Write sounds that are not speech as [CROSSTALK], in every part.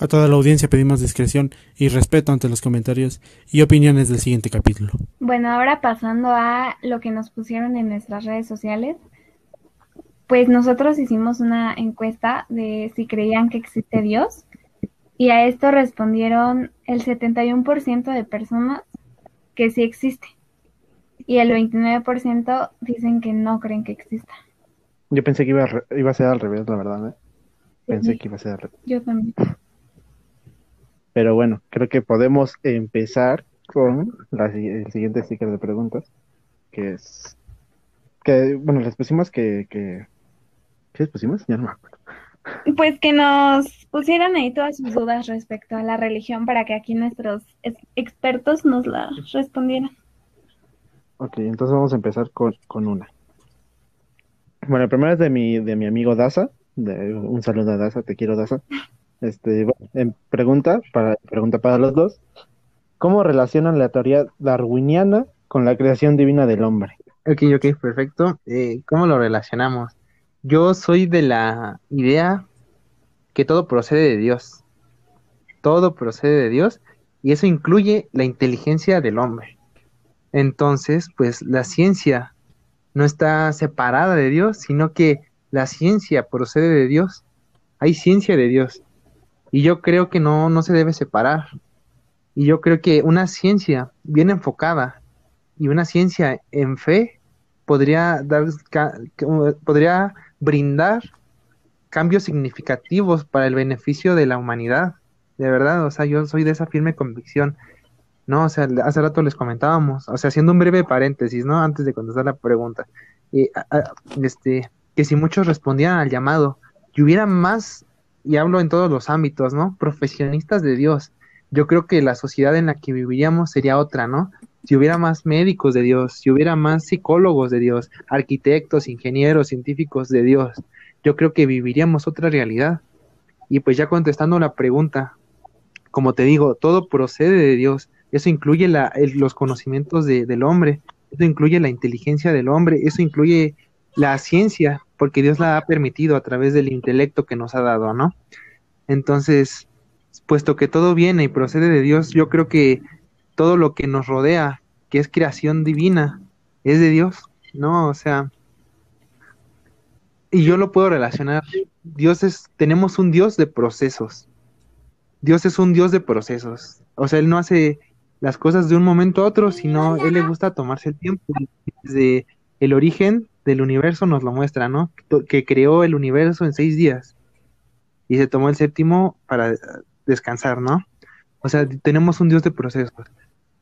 A toda la audiencia pedimos discreción y respeto ante los comentarios y opiniones del siguiente capítulo. Bueno, ahora pasando a lo que nos pusieron en nuestras redes sociales, pues nosotros hicimos una encuesta de si creían que existe Dios y a esto respondieron el 71% de personas que sí existe y el 29% dicen que no creen que exista. Yo pensé que iba a, iba a ser al revés, la verdad. ¿eh? Pensé que iba a ser al revés. Yo también. Pero bueno, creo que podemos empezar con la, el siguiente sticker de preguntas, que es que, bueno, les pusimos que, que ¿qué les pusimos? Ya no me acuerdo. Pues que nos pusieran ahí todas sus dudas respecto a la religión para que aquí nuestros expertos nos la respondieran. Ok, entonces vamos a empezar con, con una. Bueno, el primero es de mi, de mi amigo Daza. De, un saludo a Daza, te quiero Daza. Este, en pregunta, para, pregunta para los dos. ¿Cómo relacionan la teoría darwiniana con la creación divina del hombre? Ok, ok, perfecto. Eh, ¿Cómo lo relacionamos? Yo soy de la idea que todo procede de Dios. Todo procede de Dios y eso incluye la inteligencia del hombre. Entonces, pues la ciencia no está separada de Dios, sino que la ciencia procede de Dios. Hay ciencia de Dios. Y yo creo que no, no se debe separar. Y yo creo que una ciencia bien enfocada y una ciencia en fe podría dar podría brindar cambios significativos para el beneficio de la humanidad. De verdad, o sea, yo soy de esa firme convicción. No, o sea, hace rato les comentábamos, o sea, haciendo un breve paréntesis, ¿no? Antes de contestar la pregunta, este, que si muchos respondían al llamado y hubiera más, y hablo en todos los ámbitos, ¿no? Profesionistas de Dios, yo creo que la sociedad en la que viviríamos sería otra, ¿no? Si hubiera más médicos de Dios, si hubiera más psicólogos de Dios, arquitectos, ingenieros, científicos de Dios, yo creo que viviríamos otra realidad. Y pues ya contestando la pregunta, como te digo, todo procede de Dios. Eso incluye los conocimientos de, del hombre, eso incluye la inteligencia del hombre, eso incluye la ciencia, porque Dios la ha permitido a través del intelecto que nos ha dado, ¿no? Entonces, puesto que todo viene y procede de Dios, yo creo que todo lo que nos rodea, que es creación divina, es de Dios, ¿no? O sea, y yo lo puedo relacionar. Dios es, tenemos un Dios de procesos. Dios es un Dios de procesos. O sea, Él no hace las cosas de un momento a otro, sino Él le gusta tomarse el tiempo. El origen del universo nos lo muestra, ¿no? Que creó el universo en seis días y se tomó el séptimo para descansar, ¿no? O sea, tenemos un Dios de procesos.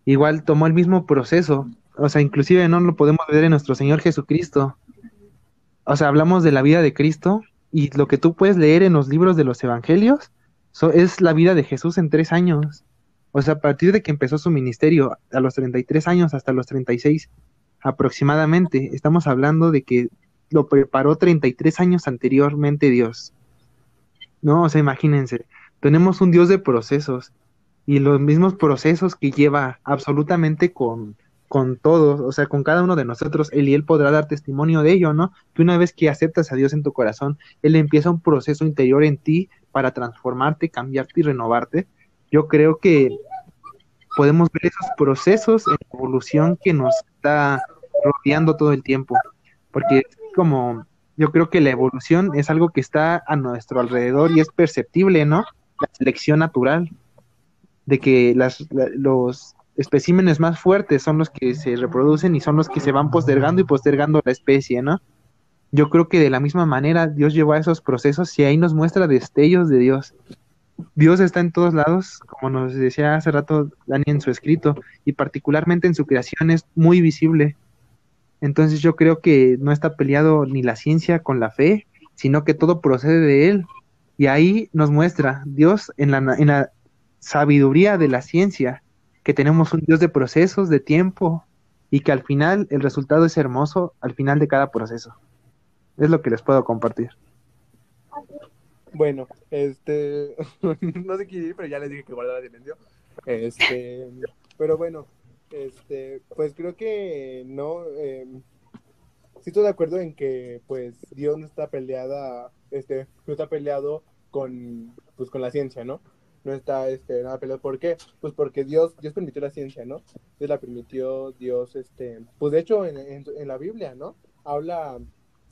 Igual tomó el mismo proceso, o sea, inclusive no lo podemos ver en nuestro Señor Jesucristo. O sea, hablamos de la vida de Cristo y lo que tú puedes leer en los libros de los Evangelios es la vida de Jesús en tres años. O sea, a partir de que empezó su ministerio a los 33 años hasta los 36 aproximadamente, estamos hablando de que lo preparó 33 años anteriormente Dios. No, o sea, imagínense, tenemos un Dios de procesos y los mismos procesos que lleva absolutamente con, con todos, o sea, con cada uno de nosotros, él y él podrá dar testimonio de ello, ¿no? Que una vez que aceptas a Dios en tu corazón, él empieza un proceso interior en ti para transformarte, cambiarte y renovarte. Yo creo que podemos ver esos procesos en evolución que nos está rodeando todo el tiempo, porque es como yo creo que la evolución es algo que está a nuestro alrededor y es perceptible, ¿no? La selección natural, de que las, los especímenes más fuertes son los que se reproducen y son los que se van postergando y postergando la especie, ¿no? Yo creo que de la misma manera Dios llevó a esos procesos y ahí nos muestra destellos de Dios. Dios está en todos lados, como nos decía hace rato Dani en su escrito, y particularmente en su creación es muy visible. Entonces yo creo que no está peleado ni la ciencia con la fe, sino que todo procede de Él. Y ahí nos muestra Dios en la, en la sabiduría de la ciencia, que tenemos un Dios de procesos, de tiempo, y que al final el resultado es hermoso al final de cada proceso. Es lo que les puedo compartir. Bueno, este, [LAUGHS] no sé qué ir, pero ya les dije que guardara silencio. Este, pero bueno, este, pues creo que no, eh, sí estoy de acuerdo en que pues Dios no está peleada, este, no está peleado con, pues con la ciencia, ¿no? no está este, nada peleado. ¿Por qué? Pues porque Dios, Dios permitió la ciencia, ¿no? Dios la permitió, Dios, este, pues de hecho en, en, en la Biblia, ¿no? Habla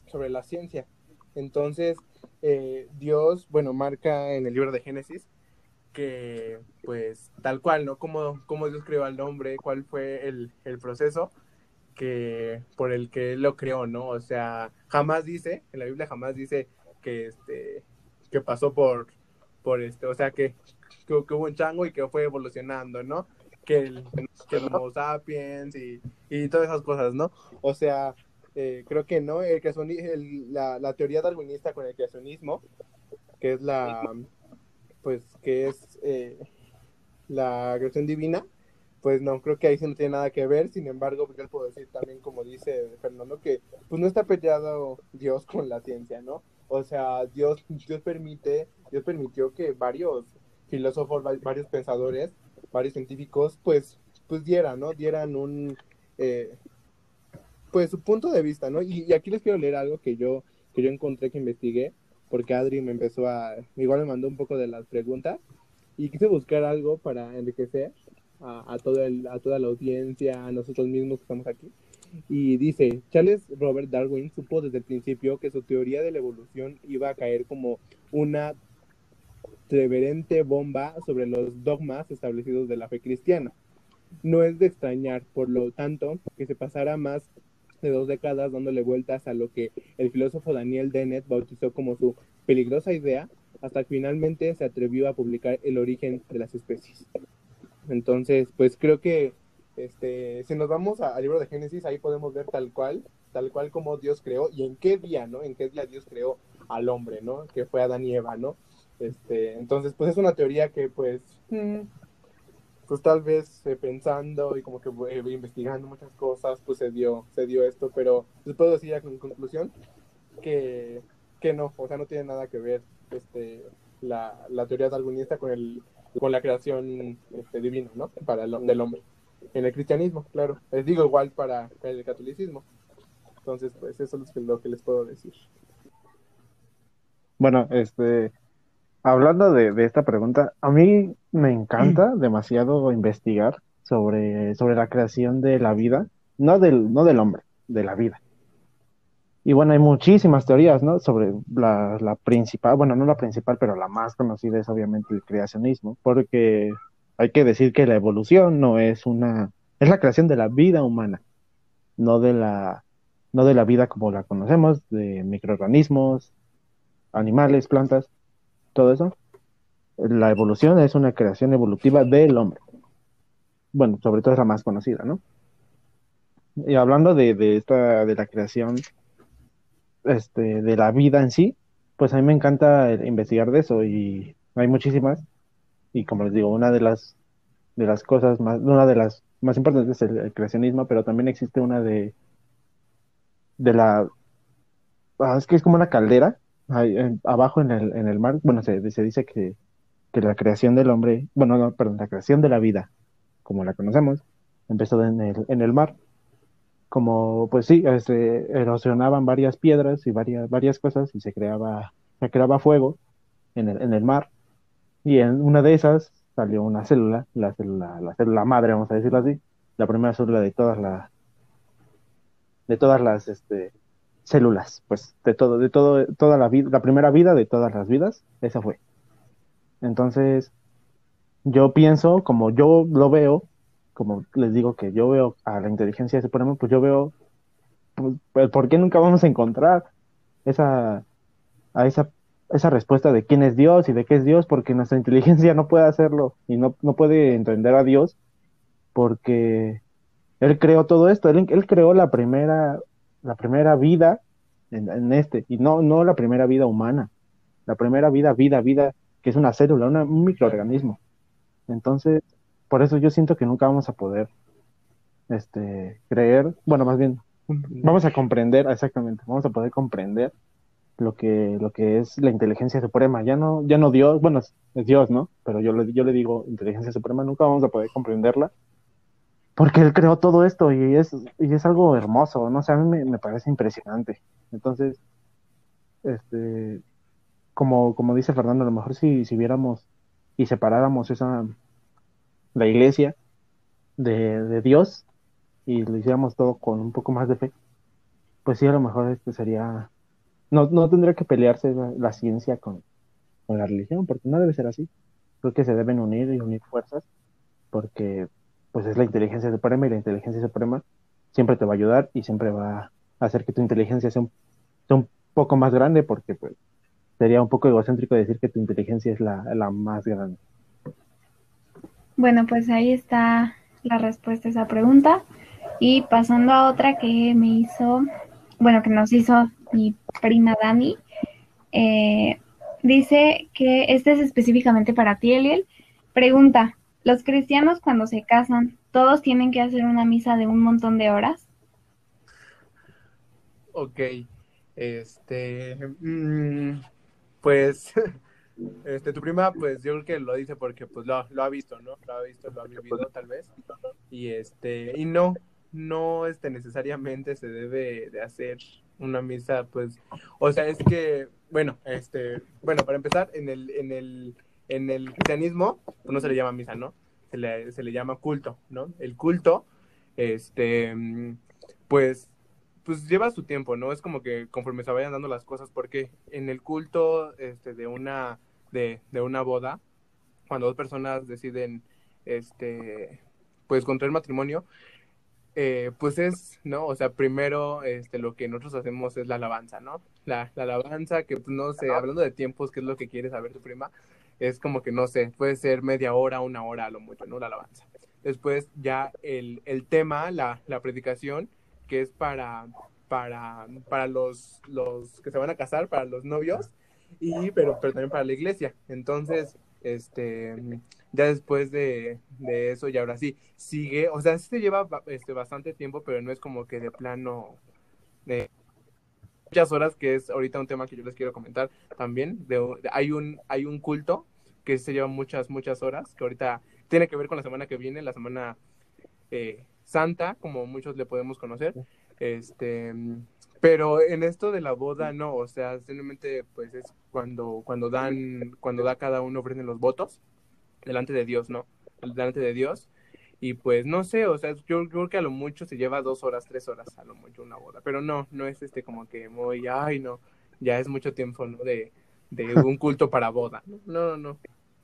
sobre la ciencia. Entonces, eh, Dios, bueno, marca en el libro de Génesis que, pues, tal cual, ¿no? Cómo, cómo Dios creó al hombre, cuál fue el, el proceso que por el que él lo creó, ¿no? O sea, jamás dice, en la Biblia jamás dice que este que pasó por por este, o sea, que, que, que hubo un chango y que fue evolucionando, ¿no? Que el, que el Homo sapiens y, y todas esas cosas, ¿no? O sea, eh, creo que no, el, el, la, la teoría darwinista con el creacionismo, que es la, pues, que es eh, la creación divina, pues no, creo que ahí sí no tiene nada que ver, sin embargo, pues yo puedo decir también, como dice Fernando, que pues no está peleado Dios con la ciencia, ¿no? O sea, Dios, Dios permite, Dios permitió que varios filósofos, varios pensadores, varios científicos, pues, pues dieran, ¿no? Dieran un, eh, pues su punto de vista, ¿no? Y, aquí les quiero leer algo que yo, que yo encontré, que investigué, porque Adri me empezó a, igual me mandó un poco de las preguntas, y quise buscar algo para enriquecer a, a, todo el, a toda la audiencia, a nosotros mismos que estamos aquí. Y dice, Charles Robert Darwin supo desde el principio que su teoría de la evolución iba a caer como una reverente bomba sobre los dogmas establecidos de la fe cristiana. No es de extrañar, por lo tanto, que se pasara más dos décadas dándole vueltas a lo que el filósofo Daniel Dennett bautizó como su peligrosa idea, hasta que finalmente se atrevió a publicar El origen de las especies. Entonces, pues creo que este, si nos vamos al libro de Génesis, ahí podemos ver tal cual, tal cual como Dios creó y en qué día, ¿no? En qué día Dios creó al hombre, ¿no? Que fue Adán y Eva, ¿no? Este, entonces, pues es una teoría que, pues, pues tal vez eh, pensando y como que eh, investigando muchas cosas, pues se dio, se dio esto, pero les puedo decir ya en conclusión que, que no, o sea, no tiene nada que ver este, la, la teoría darwinista con el con la creación este, divina, ¿no? Para el hombre. En el cristianismo, claro. Les digo igual para el catolicismo. Entonces, pues eso es lo que les puedo decir. Bueno, este, hablando de, de esta pregunta, a mí me encanta demasiado investigar sobre, sobre la creación de la vida, no del, no del hombre, de la vida. Y bueno, hay muchísimas teorías, ¿no? Sobre la, la, principal, bueno, no la principal, pero la más conocida es obviamente el creacionismo, porque hay que decir que la evolución no es una, es la creación de la vida humana, no de la, no de la vida como la conocemos, de microorganismos, animales, plantas, todo eso. La evolución es una creación evolutiva del hombre. Bueno, sobre todo es la más conocida, ¿no? Y hablando de, de esta, de la creación este, de la vida en sí, pues a mí me encanta investigar de eso y hay muchísimas. Y como les digo, una de las, de las cosas más, una de las más importantes es el, creacionismo, pero también existe una de, de la, ah, es que es como una caldera, abajo en el, en el mar, bueno, se, se dice que, que la creación del hombre, bueno, no, perdón, la creación de la vida, como la conocemos, empezó en el, en el mar. Como pues sí, este, erosionaban varias piedras y varias, varias cosas y se creaba, se creaba fuego en el, en el mar. Y en una de esas salió una célula, la célula, la célula madre, vamos a decirlo así, la primera célula de todas las de todas las este, células, pues de todo, de todo, toda la vida, la primera vida de todas las vidas, esa fue. Entonces, yo pienso, como yo lo veo, como les digo que yo veo a la inteligencia suprema, pues yo veo pues, por qué nunca vamos a encontrar esa a esa esa respuesta de quién es Dios y de qué es Dios, porque nuestra [LAUGHS] inteligencia no puede hacerlo y no, no puede entender a Dios porque Él creó todo esto, Él, él creó la primera, la primera vida en, este, y no, no la primera vida humana, la primera vida, vida, vida, que es una célula, una, un microorganismo. Entonces, por eso yo siento que nunca vamos a poder este, creer, bueno, más bien, vamos a comprender, exactamente, vamos a poder comprender lo que, lo que es la inteligencia suprema. Ya no, ya no Dios, bueno, es Dios, ¿no? Pero yo le, yo le digo inteligencia suprema, nunca vamos a poder comprenderla. Porque él creó todo esto y es, y es algo hermoso, no sé, a mí me, me parece impresionante. Entonces, este, como, como dice Fernando, a lo mejor si, si viéramos y separáramos esa, la iglesia de, de Dios y lo hiciéramos todo con un poco más de fe, pues sí, a lo mejor este sería, no, no tendría que pelearse la, la ciencia con, con la religión, porque no debe ser así. Creo que se deben unir y unir fuerzas, porque pues es la inteligencia suprema y la inteligencia suprema siempre te va a ayudar y siempre va a hacer que tu inteligencia sea un, sea un poco más grande, porque pues sería un poco egocéntrico decir que tu inteligencia es la, más grande. Bueno, pues ahí está la respuesta a esa pregunta. Y pasando a otra que me hizo, bueno, que nos hizo mi prima Dani, eh, dice que este es específicamente para ti, Eliel. Pregunta, ¿los cristianos cuando se casan, todos tienen que hacer una misa de un montón de horas? Ok, este, mm, pues, [LAUGHS] este, tu prima, pues yo creo que lo dice porque pues lo, lo ha visto, ¿no? Lo ha visto, lo ha vivido tal vez, y este, y no, no, este, necesariamente se debe de hacer una misa, pues, o sea, es que, bueno, este, bueno, para empezar, en el, en el, en el cristianismo, pues, no se le llama misa, ¿no? Se le, se le llama culto, ¿no? El culto, este, pues, pues lleva su tiempo, ¿no? Es como que conforme se vayan dando las cosas, porque en el culto, este, de una, de, de una boda, cuando dos personas deciden, este, pues contraer matrimonio, eh, pues es, ¿no? O sea, primero este, lo que nosotros hacemos es la alabanza, ¿no? La, la alabanza, que pues, no sé, hablando de tiempos, ¿qué es lo que quiere saber tu prima? Es como que, no sé, puede ser media hora, una hora a lo mucho, ¿no? La alabanza. Después ya el, el tema, la, la predicación, que es para, para, para los, los que se van a casar, para los novios, y, pero, pero también para la iglesia. Entonces, este, ya después de, de eso, y ahora sí, sigue, o sea, sí se lleva este, bastante tiempo, pero no es como que de plano, de muchas horas, que es ahorita un tema que yo les quiero comentar también, de, de- hay, un, hay un culto que se lleva muchas, muchas horas, que ahorita tiene que ver con la semana que viene, la semana eh, santa, como muchos le podemos conocer, este, pero en esto de la boda no, o sea, simplemente pues es cuando, cuando dan, cuando da cada uno ofrecen los votos delante de Dios, ¿no? Delante de Dios. Y pues no sé, o sea, yo, yo creo que a lo mucho se lleva dos horas, tres horas, a lo mucho una boda. Pero no, no es este como que muy, ay, no, ya es mucho tiempo, ¿no? De, de un culto para boda. No, no, no.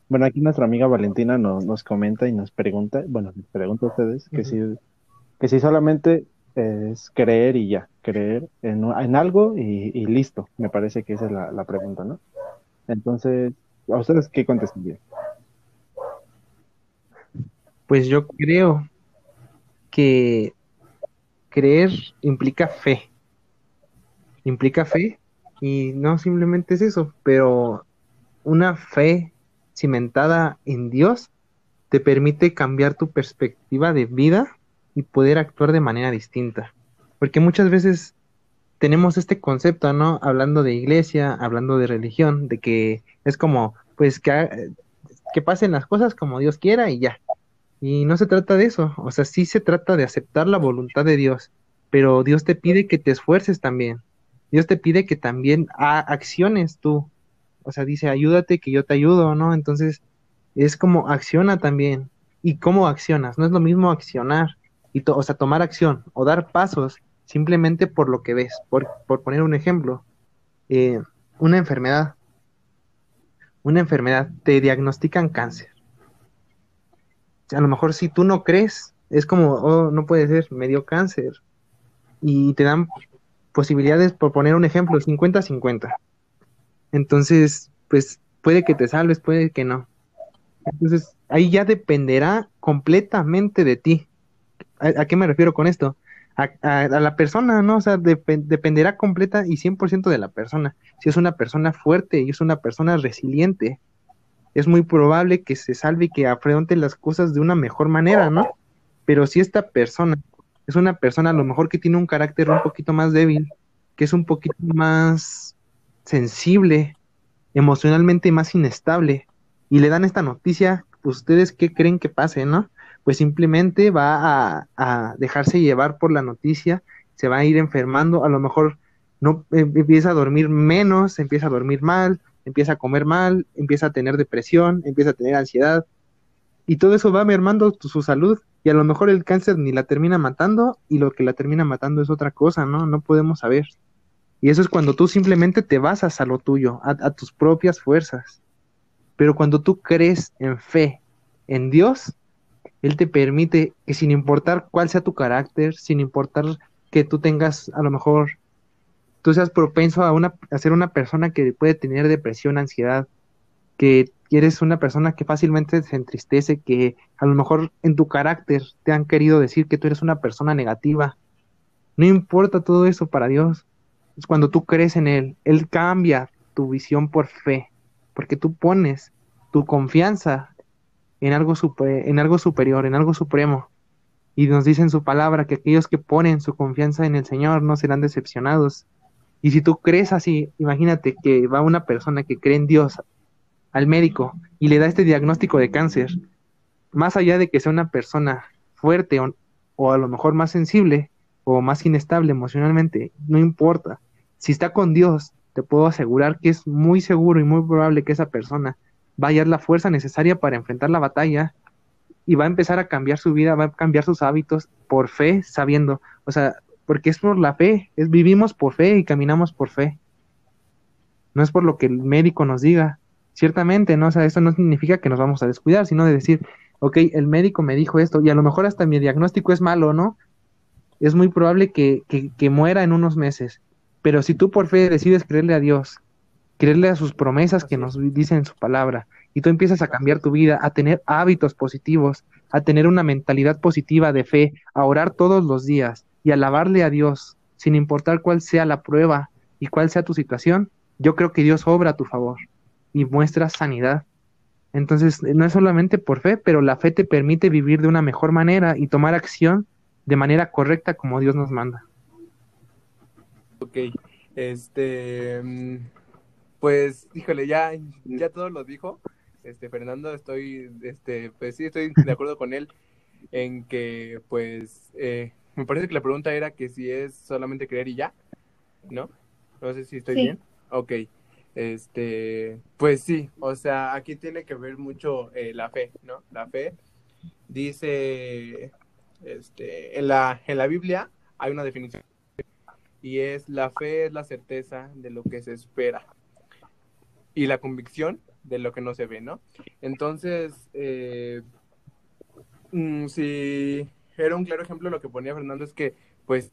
Bueno, aquí nuestra amiga Valentina nos, nos comenta y nos pregunta, bueno, les pregunto a ustedes que si, que si solamente es creer y ya, creer en, en algo y, y listo. Me parece que esa es la, la pregunta, ¿no? Entonces, ¿a ustedes qué contestarían? Pues yo creo que creer implica fe. Implica fe y no simplemente es eso, pero una fe cimentada en Dios te permite cambiar tu perspectiva de vida y poder actuar de manera distinta. Porque muchas veces tenemos este concepto, ¿no? Hablando de iglesia, hablando de religión, de que es como, pues que, ha- que pasen las cosas como Dios quiera y ya. Y no se trata de eso, o sea, sí se trata de aceptar la voluntad de Dios, pero Dios te pide que te esfuerces también. Dios te pide que también acciones tú. O sea, dice, ayúdate que yo te ayudo, ¿no? Entonces, es como acciona también. ¿Y cómo accionas? No es lo mismo accionar, y o sea, tomar acción o dar pasos simplemente por lo que ves. Por, por poner un ejemplo, eh, una enfermedad. Una enfermedad, te diagnostican cáncer a lo mejor si tú no crees, es como, oh, no puede ser, me dio cáncer. Y te dan posibilidades, por poner un ejemplo, 50-50. Entonces, pues puede que te salves, puede que no. Entonces, ahí ya dependerá completamente de ti. ¿A, qué me refiero con esto? A, a- a la persona, ¿no? O sea, depen- dependerá completa y 100% de la persona. Si es una persona fuerte y es una persona resiliente, es muy probable que se salve y que afronte las cosas de una mejor manera, ¿no? Pero si esta persona es una persona a lo mejor que tiene un carácter un poquito más débil, que es un poquito más sensible, emocionalmente más inestable, y le dan esta noticia, ¿ustedes qué creen que pase, no? Pues simplemente va a, a dejarse llevar por la noticia, se va a ir enfermando, a lo mejor no eh, empieza a dormir menos, empieza a dormir mal, empieza a comer mal, empieza a tener depresión, empieza a tener ansiedad, y todo eso va mermando su salud, y a lo mejor el cáncer ni la termina matando, y lo que la termina matando es otra cosa, ¿no? No podemos saber. Y eso es cuando tú simplemente te basas a lo tuyo, a, a tus propias fuerzas. Pero cuando tú crees en fe, en Dios, Él te permite que sin importar cuál sea tu carácter, sin importar que tú tengas a lo mejor tú seas propenso a, una, a ser una persona que puede tener depresión, ansiedad, que eres una persona que fácilmente se entristece, que a lo mejor en tu carácter te han querido decir que tú eres una persona negativa. No importa todo eso para Dios. Es cuando tú crees en Él, Él cambia tu visión por fe, porque tú pones tu confianza en algo, super, en algo superior, en algo supremo. Y nos dice en su palabra que aquellos que ponen su confianza en el Señor no serán decepcionados. Y si tú crees así, imagínate que va una persona que cree en Dios al médico y le da este diagnóstico de cáncer, más allá de que sea una persona fuerte o, a lo mejor más sensible o más inestable emocionalmente, no importa. Si está con Dios, te puedo asegurar que es muy seguro y muy probable que esa persona va a la fuerza necesaria para enfrentar la batalla y va a empezar a cambiar su vida, va a cambiar sus hábitos por fe, sabiendo, o sea, porque es por la fe, es vivimos por fe y caminamos por fe. No es por lo que el médico nos diga. Ciertamente, ¿no? O sea, eso no significa que nos vamos a descuidar, sino de decir, ok, el médico me dijo esto y a lo mejor hasta mi diagnóstico es malo, ¿no? Es muy probable que, que, que muera en unos meses. Pero si tú por fe decides creerle a Dios, creerle a sus promesas que nos dicen en su palabra, y tú empiezas a cambiar tu vida, a tener hábitos positivos, a tener una mentalidad positiva de fe, a orar todos los días, y alabarle a Dios, sin importar cuál sea la prueba y cuál sea tu situación, yo creo que Dios obra a tu favor y muestra sanidad. Entonces, no es solamente por fe, pero la fe te permite vivir de una mejor manera y tomar acción de manera correcta como Dios nos manda. Ok, este, mm, pues, híjole, ya, ya todo lo dijo. Este, Fernando, estoy, este, pues sí, estoy de acuerdo con él en que, pues, eh, me parece que la pregunta era que si es solamente creer y ya, ¿no? No sé si estoy bien. Ok. Este, pues sí, o sea, aquí tiene que ver mucho eh, la fe, ¿no? La fe dice, este, en la, en la Biblia hay una definición y es la fe es la certeza de lo que se espera y la convicción de lo que no se ve, ¿no? Entonces, eh, mm, si era un claro ejemplo lo que ponía Fernando es que, pues,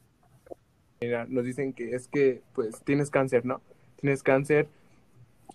nos dicen que es que, pues, tienes cáncer, ¿no? Tienes cáncer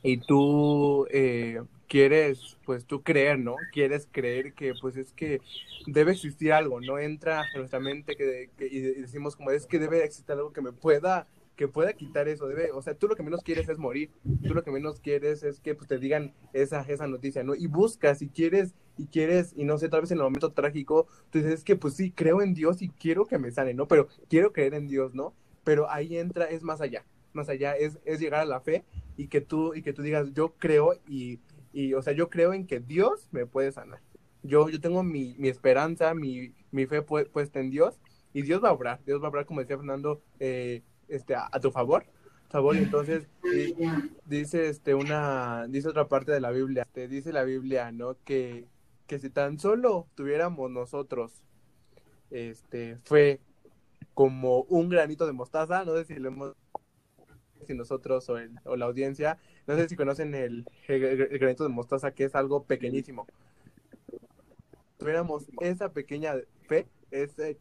y tú eh, quieres, pues, tú creer, ¿no? Quieres creer que, pues, es que debe existir algo, ¿no? Entra en nuestra mente que, y decimos como, es que debe existir algo que me pueda que pueda quitar eso, debe, o sea, tú lo que menos quieres es morir, tú lo que menos quieres es que pues, te digan esa, esa noticia, ¿no? Y buscas y quieres, y quieres, y no sé, tal vez en el momento trágico, tú dices, es que pues sí, creo en Dios y quiero que me sane, ¿no? Pero quiero creer en Dios, ¿no? Pero ahí entra, es más allá, más allá, es, es llegar a la fe y que tú, y que tú digas, yo creo y, y, o sea, yo creo en que Dios me puede sanar. Yo, yo tengo mi, mi esperanza, mi, mi fe puesta en Dios y Dios va a obrar, Dios va a obrar, como decía Fernando, eh, este, a, tu favor. favor, entonces dice este una dice otra parte de la Biblia, te dice la Biblia, ¿no? Que, que si tan solo tuviéramos nosotros este fue como un granito de mostaza, no sé si lo hemos si nosotros o, el, o la audiencia, no sé si conocen el, el, granito de mostaza que es algo pequeñísimo. Tuviéramos esa pequeña fe, ese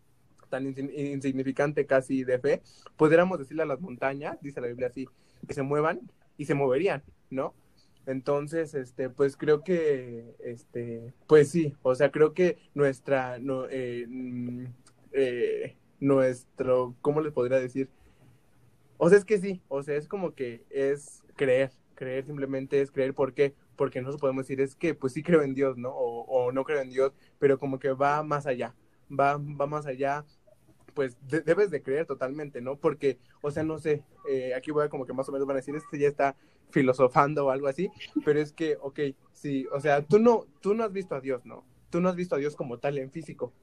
tan insignificante casi de fe, pudiéramos decirle a las montañas, dice la Biblia así, que se muevan y se moverían, ¿no? Entonces, este, pues creo que, este, pues sí, o sea, creo que nuestra, no, eh, mm, eh, nuestro, ¿cómo les podría decir? O sea, es que sí, o sea, es como que es creer, creer simplemente es creer, ¿por qué? Porque no podemos decir, es que pues sí creo en Dios, ¿no? O, o no creo en Dios, pero como que va más allá, va, va más allá pues debes de creer totalmente, ¿no? Porque, o sea, no sé, eh, aquí voy a como que más o menos van a decir, este ya está filosofando o algo así, pero es que, ok, sí, o sea, tú no, tú no has visto a Dios, ¿no? Tú no has visto a Dios como tal en físico,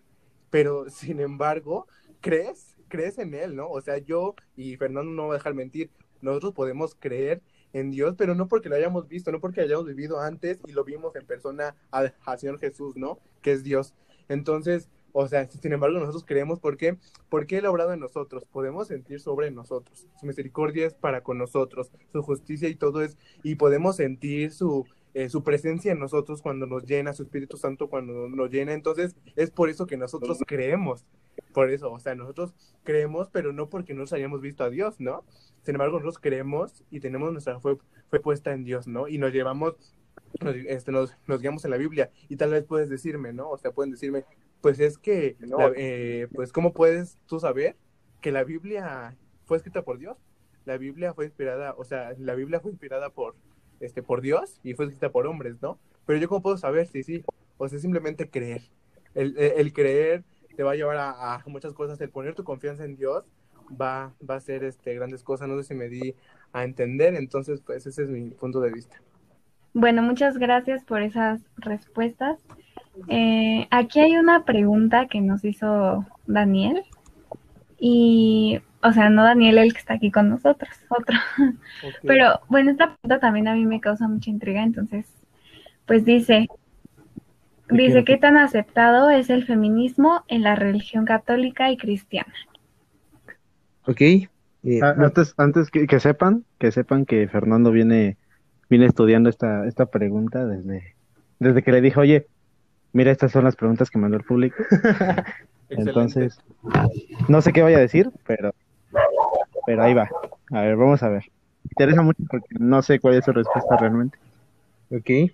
pero sin embargo, crees, crees en Él, ¿no? O sea, yo y Fernando no va a dejar mentir, nosotros podemos creer en Dios, pero no porque lo hayamos visto, no porque hayamos vivido antes y lo vimos en persona al, Señor Jesús, ¿no? Que es Dios. Entonces, o sea, sin embargo, nosotros creemos, ¿por qué? Porque Él ha obrado en nosotros, podemos sentir sobre nosotros. Su misericordia es para con nosotros, su justicia y todo es, y podemos sentir su, eh, su presencia en nosotros cuando nos llena, su Espíritu Santo cuando nos llena. Entonces, es por eso que nosotros creemos. Por eso, o sea, nosotros creemos, pero no porque nos hayamos visto a Dios, ¿no? Sin embargo, nosotros creemos y tenemos nuestra fe, fe puesta en Dios, ¿no? Y nos llevamos, nos, este, nos, nos guiamos en la Biblia. Y tal vez puedes decirme, ¿no? O sea, pueden decirme, pues es que, la- eh, pues, ¿cómo puedes tú saber que la Biblia fue escrita por Dios? La Biblia fue inspirada, o sea, la Biblia fue inspirada por, este, por Dios y fue escrita por hombres, ¿no? Pero yo cómo puedo saber si sí, o sea, simplemente creer. El, el- el creer te va a llevar a, a muchas cosas, el poner tu confianza en Dios va, va a hacer este, grandes cosas, no sé si me di a entender, entonces, pues ese es mi punto de vista. Bueno, muchas gracias por esas respuestas. Eh, aquí hay una pregunta que nos hizo Daniel. Y, o sea, no Daniel el que está aquí con nosotros, otro. Pero bueno, esta pregunta también a mí me causa mucha intriga, entonces, pues dice, dice, ¿qué tan aceptado es el feminismo en la religión católica y cristiana? Ok. eh, Ah, Antes, antes que, que sepan, que sepan que Fernando viene, viene estudiando esta, esta pregunta desde, desde que le dije, oye, mira, estas son las preguntas que mandó el público. [LAUGHS] Entonces, no sé qué vaya a decir, pero, pero ahí va. A ver, vamos a ver. Me interesa mucho porque no sé cuál es su respuesta realmente. Ok.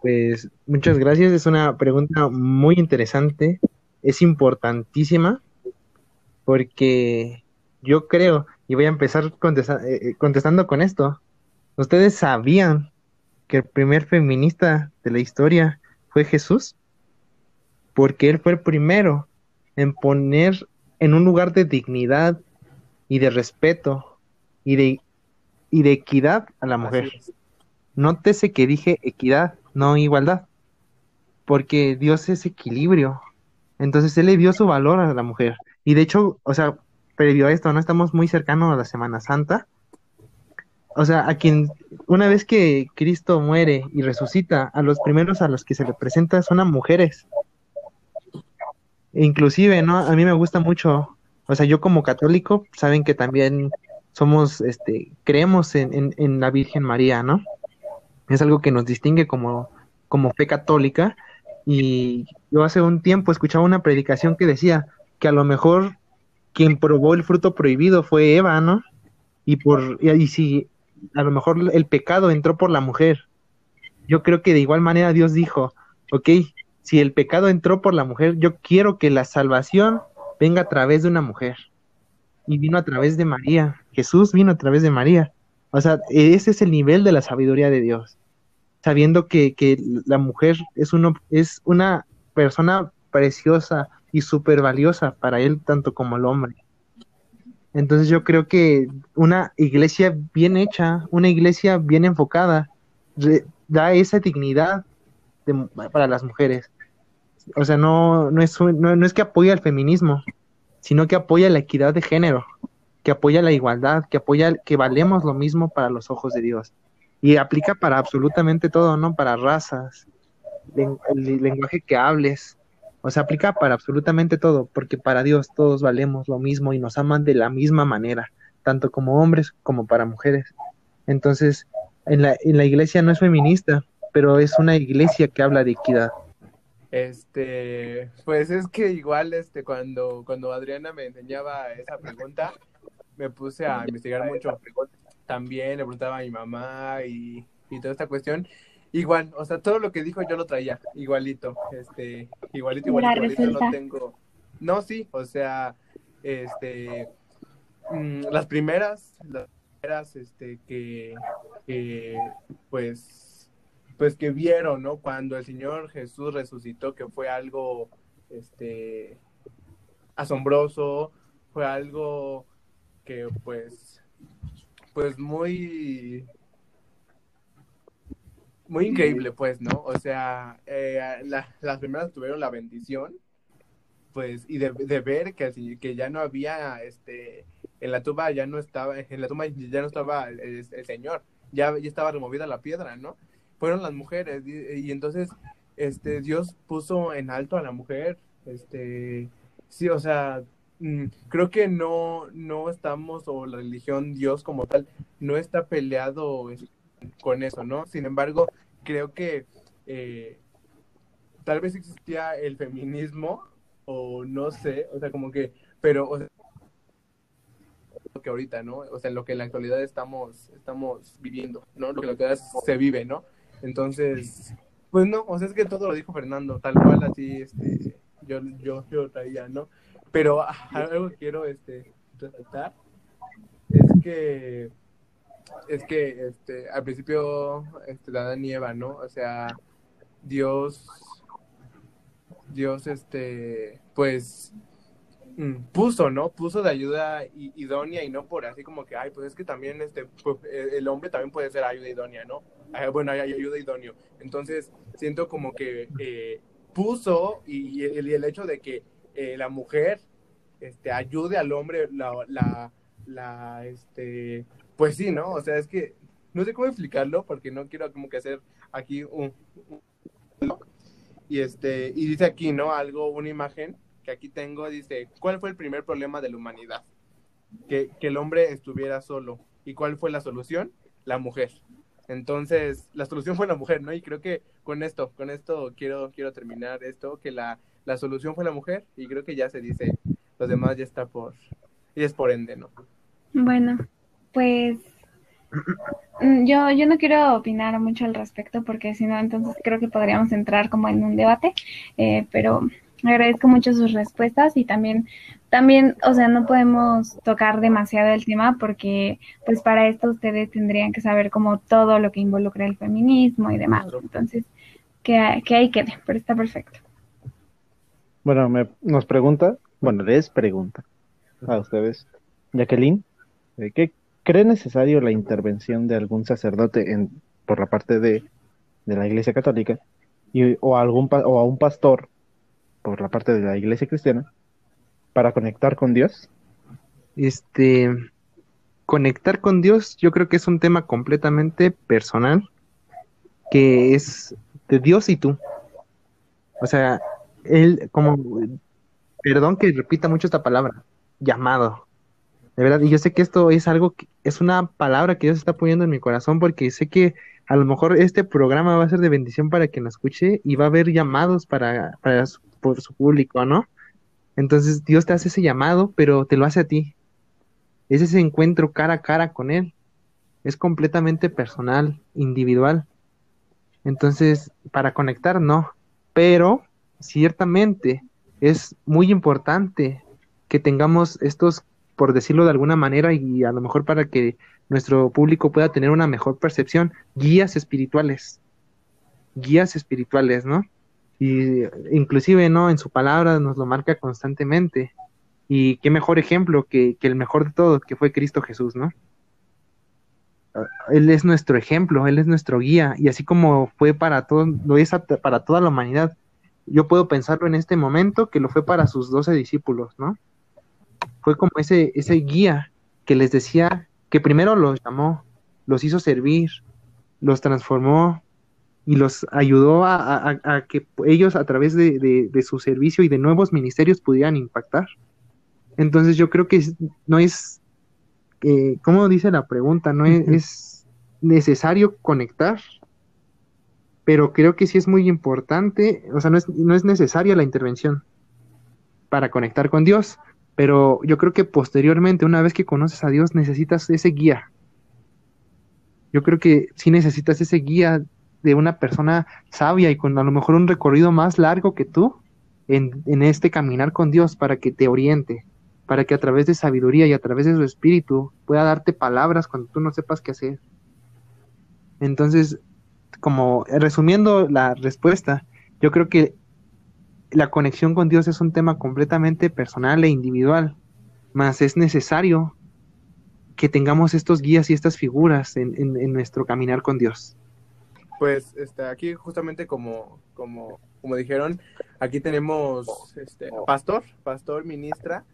Pues muchas gracias. Es una pregunta muy interesante. Es importantísima porque yo creo, y voy a empezar contesta- eh, eh, contestando con esto. ¿Ustedes sabían que el primer feminista de la historia fue Jesús? Porque él fue el primero en poner en un lugar de dignidad y de respeto y de, y de equidad a la mujer. Nótese que dije equidad, no igualdad, porque Dios es equilibrio. Entonces Él le dio su valor a la mujer. Y de hecho, o sea, previo a esto, ¿no? Estamos muy cercanos a la Semana Santa. O sea, a quien, una vez que Cristo muere y resucita, a los primeros a los que se le presenta son a mujeres. E inclusive, ¿no? A mí me gusta mucho, o sea, yo como católico, saben que también somos, este, creemos en, en, la Virgen María, ¿no? es algo que nos distingue como, como fe católica. Y yo hace un tiempo escuchaba una predicación que decía que a lo mejor quien probó el fruto prohibido fue Eva, ¿no? Y por y si a lo mejor el pecado entró por la mujer. Yo creo que de igual manera Dios dijo, ok, si el pecado entró por la mujer, yo quiero que la salvación venga a través de una mujer. Y vino a través de María. Jesús vino a través de María. O sea, ese es el nivel de la sabiduría de Dios. Sabiendo que, que la mujer es, uno, es una persona preciosa y súper valiosa para él, tanto como el hombre. Entonces yo creo que una iglesia bien hecha, una iglesia bien enfocada, da esa dignidad de- para las mujeres. O sea, no, no, es, no, no es que apoya el feminismo, sino que apoya la equidad de género que apoya la igualdad, que apoya que valemos lo mismo para los ojos de Dios. Y aplica para absolutamente todo, ¿no? Para razas, el lenguaje que hables. O sea, aplica para absolutamente todo, porque para Dios todos valemos lo mismo y nos aman de la misma manera, tanto como hombres como para mujeres. Entonces, en la, en la iglesia no es feminista, pero es una iglesia que habla de equidad. Este, pues es que igual, este, cuando, cuando Adriana me enseñaba esa pregunta, me puse a investigar mucho. También le preguntaba a mi mamá y, y toda esta cuestión. Igual, o sea, todo lo que dijo yo lo traía, igualito, este, igualito, igualito, igualito, no tengo, no, sí, o sea, este, mm, las primeras, las primeras, este, que, que, pues, pues que vieron, ¿no? Cuando el Señor Jesús resucitó, que fue algo, este, asombroso, fue algo que, pues, pues muy, muy increíble, pues, ¿no? O sea, eh, la- las primeras tuvieron la bendición pues, y de, de ver que, que ya no había, este, en la tumba ya no estaba, en la tumba ya no estaba el, el Señor, ya, ya estaba removida la piedra, ¿no? Fueron las mujeres, y, y entonces, este, Dios puso en alto a la mujer, este, sí, o sea, mm, creo que no, no estamos, o la religión, Dios como tal, no está peleado es- con eso, ¿no? Sin embargo, creo que eh, tal vez existía el feminismo, o no sé, o sea, como que, pero, o sea, lo que ahorita, ¿no? O sea, lo que en la actualidad estamos, estamos viviendo, ¿no? Lo que en la actualidad se vive, ¿no? Entonces, pues no, o sea, es que todo lo dijo Fernando, tal cual así, este, yo, yo, yo traía, ¿no? Pero algo quiero, este, resaltar es que, es que, este, al principio, este, la Adán y Eva, ¿no? O sea, Dios, Dios, este, pues, mm, puso, ¿no? Puso de ayuda idónea y no por así como que, ay, pues es que también, este, pues, el el hombre también puede ser ayuda idónea, ¿no? Bueno, hay ayuda idóneo. Entonces, siento como que eh, puso y, el, el hecho de que eh, la mujer, este, ayude al hombre, la, la, la, este, pues sí, ¿no? O sea, es que no sé cómo explicarlo porque no quiero como que hacer aquí un, y este, y dice aquí, ¿no? Algo, una imagen que aquí tengo, dice, ¿cuál fue el primer problema de la humanidad? Que, que el hombre estuviera solo. ¿Y cuál fue la solución? La mujer. Entonces, la solución fue la mujer, ¿no? Y creo que con esto, con esto quiero, quiero terminar esto, que la, la solución fue la mujer, y creo que ya se dice, los demás ya está por, y es por ende, ¿no? Bueno, pues mm, yo, yo no quiero opinar mucho al respecto porque si no, entonces creo que podríamos entrar como en un debate, eh, pero agradezco mucho sus respuestas y también, también, o sea, no podemos tocar demasiado el tema porque pues para esto ustedes tendrían que saber como todo lo que involucra el feminismo y demás. Entonces, que, que ahí quede, pero está perfecto. Bueno, me, nos pregunta, bueno, les pregunta a ustedes, Jacqueline, ¿qué cree necesario la intervención de algún sacerdote en, por la parte de, la Iglesia Católica o, algún, o a un pastor por la parte de la Iglesia Cristiana para conectar con Dios? Este, conectar con Dios, yo creo que es un tema completamente personal, que es de Dios y tú. O sea, él, como, perdón que repita mucho esta palabra, llamado. De verdad, y yo sé que esto es algo que es una palabra que Dios está poniendo en mi corazón porque sé que a lo mejor este programa va a ser de bendición para quien lo escuche y va a haber llamados para, para su, por su público, ¿no? Entonces Dios te hace ese llamado, pero te lo hace a ti. Es ese encuentro cara a cara con Él. Es completamente personal, individual. Entonces, para conectar, no. Pero ciertamente es muy importante que tengamos estos, por decirlo de alguna manera, y a lo mejor para que nuestro público pueda tener una mejor percepción, guías espirituales. Guías espirituales, ¿no? Y inclusive, ¿no? En su palabra nos lo marca constantemente. Y qué mejor ejemplo que, que el mejor de todos, que fue Cristo Jesús, ¿no? Él es nuestro ejemplo, Él es nuestro guía, y así como fue para todo, lo es para toda la humanidad. Yo puedo pensarlo en este momento que lo fue para sus doce discípulos, ¿no? Fue como ese, ese guía que les decía que primero los llamó, los hizo servir, los transformó y los ayudó a, a- que ellos a través de, de- de su servicio y de nuevos ministerios pudieran impactar. Entonces yo creo que no es, eh, ¿cómo dice la pregunta? No es, es necesario conectar, pero creo que sí es muy importante, o sea, no es, no es necesaria la intervención para conectar con Dios, pero yo creo que posteriormente, una vez que conoces a Dios, necesitas ese guía. Yo creo que sí necesitas ese guía de una persona sabia y con a lo mejor un recorrido más largo que tú en, en este caminar con Dios para que te oriente, para que a través de sabiduría y a través de su espíritu pueda darte palabras cuando tú no sepas qué hacer. Entonces, como resumiendo la respuesta, yo creo que la conexión con Dios es un tema completamente personal e individual, más es necesario que tengamos estos guías y estas figuras en, en- en nuestro caminar con Dios. pues este, aquí justamente como, como, como dijeron, aquí tenemos este, pastor, pastor, ministra,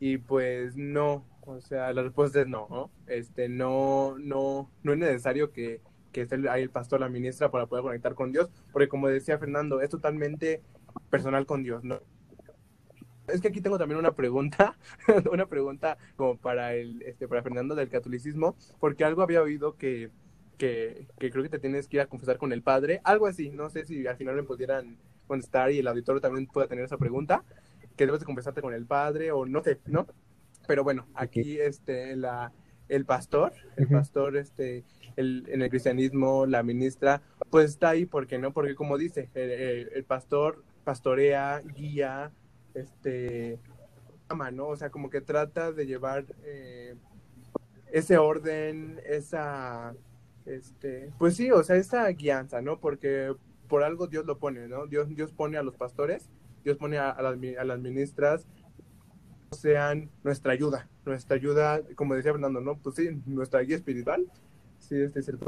y pues no, o sea, la respuesta es no, ¿no? Este, no, no, no es necesario que, que esté ahí el pastor, la ministra, para poder conectar con Dios, porque como decía Fernando, es totalmente personal con Dios, ¿no? Es que aquí tengo también una pregunta, [LAUGHS] una pregunta como para el, este, para Fernando del catolicismo, porque algo había oído que, que, que creo que te tienes que ir a confesar con el padre, algo así, no sé si al final me pudieran contestar y el auditorio también pueda tener esa pregunta, que debes de confesarte con el padre o no sé, ¿no? Pero bueno, aquí este, la, el pastor, el pastor este, el, en el cristianismo, la ministra, pues está ahí, ¿por qué no? Porque como dice, el, el pastor pastorea, guía, este, ama, ¿no? O sea, como que trata de llevar eh, ese orden, esa, este, pues sí, o sea, esa guianza, ¿no? Porque por algo Dios lo pone, ¿no? Dios, Dios pone a los pastores, Dios pone a, las, a las ministras, sean nuestra ayuda, nuestra ayuda, como decía Fernando, ¿no? Pues sí, nuestra guía espiritual, sí, este es el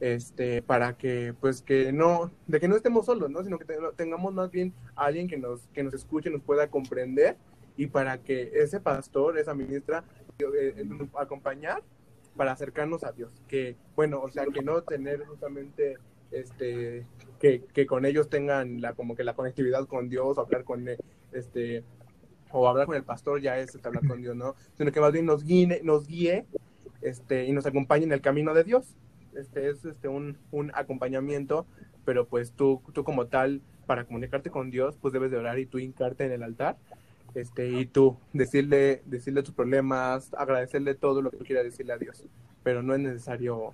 este, para que, pues, que no, de que no estemos solos, ¿no? Sino que tengamos más bien alguien que nos, que nos escuche, nos pueda comprender y para que ese pastor, esa ministra, eh, eh, acompañar para acercarnos a Dios. Que, bueno, o sea, que no tener justamente, este, que, que con ellos tengan la, como que la conectividad con Dios, hablar con, este, o hablar con el pastor ya es hablar con Dios, ¿no? Sino que más bien nos guíe, nos guíe, este, y nos acompañe en el camino de Dios este es este un, un acompañamiento, pero pues tú, tú como tal, para comunicarte con Dios, pues debes de orar y tú hincarte en el altar, este, y tú decirle, decirle tus problemas, agradecerle todo lo que quieras decirle a Dios, pero no es necesario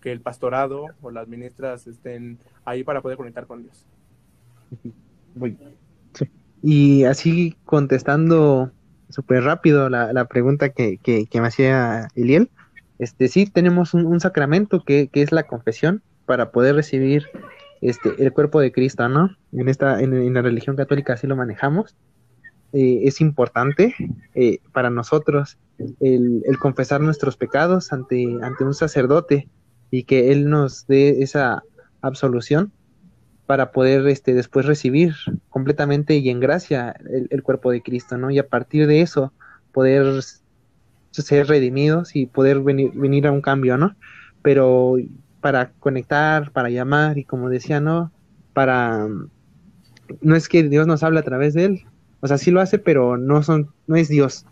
que el pastorado o las ministras estén ahí para poder conectar con Dios. Y así contestando súper rápido la, la pregunta que, que, que me hacía Eliel, este, sí tenemos un, sacramento que, es la confesión para poder recibir este, el cuerpo de Cristo, ¿no? En, esta, en, la religión católica así lo manejamos. Eh, es importante eh, para nosotros el, confesar nuestros pecados ante, ante un sacerdote y que Él nos dé esa absolución para poder este, después recibir completamente y en gracia el, el, cuerpo de Cristo, ¿no? Y a partir de eso poder ser redimidos y poder venir, venir a un cambio, ¿no? Pero para conectar, para llamar y como decía, ¿no? Para... No es que Dios nos hable a través de él, o sea, sí lo hace, pero no, son, no es Dios,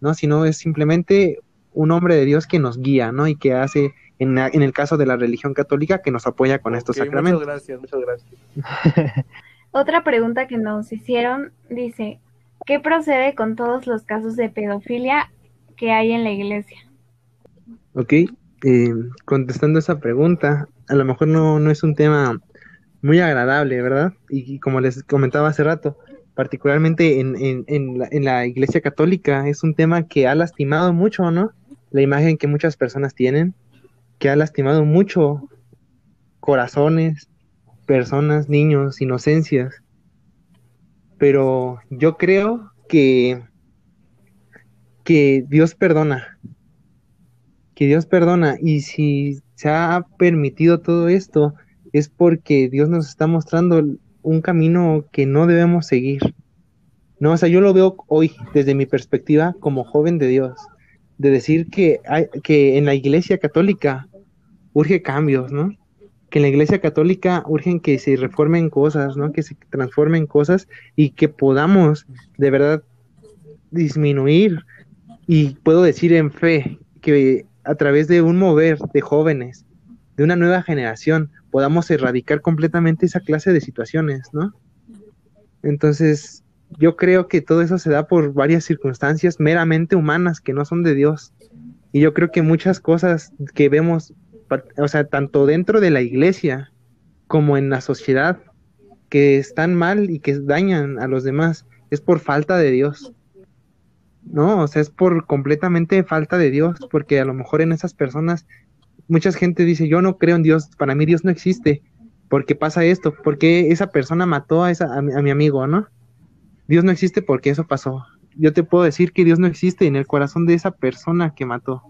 ¿no? Sino es simplemente un hombre de Dios que nos guía, ¿no? Y que hace, en, en el caso de la religión católica, que nos apoya con estos sacramentos. Muchas gracias, muchas gracias. [LAUGHS] Otra pregunta que nos hicieron dice, ¿qué procede con todos los casos de pedofilia que hay en la iglesia. Ok, eh, contestando esa pregunta, a lo mejor no, no es un tema muy agradable, ¿verdad? Y, como les comentaba hace rato, particularmente en, en, en, la, en, la, iglesia católica, es un tema que ha lastimado mucho, ¿no? La imagen que muchas personas tienen, que ha lastimado mucho corazones, personas, niños, inocencias. Pero yo creo que que Dios perdona, que Dios perdona. Y si se ha permitido todo esto, es porque Dios nos está mostrando un camino que no debemos seguir. No, o sea, yo lo veo hoy desde mi perspectiva como joven de Dios, de decir que, hay, que en la iglesia católica urge cambios, ¿no? Que en la iglesia católica urgen que se reformen cosas, ¿no? Que se transformen cosas y que podamos de verdad disminuir y puedo decir en fe que a través de un mover de jóvenes, de una nueva generación, podamos erradicar completamente esa clase de situaciones, ¿no? Entonces, yo creo que todo eso se da por varias circunstancias meramente humanas que no son de Dios. Y yo creo que muchas cosas que vemos, o sea, tanto dentro de la iglesia como en la sociedad, que están mal y que dañan a los demás, es por falta de Dios. No, o sea, es por completamente falta de Dios, porque a lo mejor en esas personas, mucha gente dice, yo no creo en Dios, para mí Dios no existe, porque pasa esto, porque esa persona mató a, esa, a, mi, amigo, ¿no? Dios no existe porque eso pasó. Yo te puedo decir que Dios no existe en el corazón de esa persona que mató.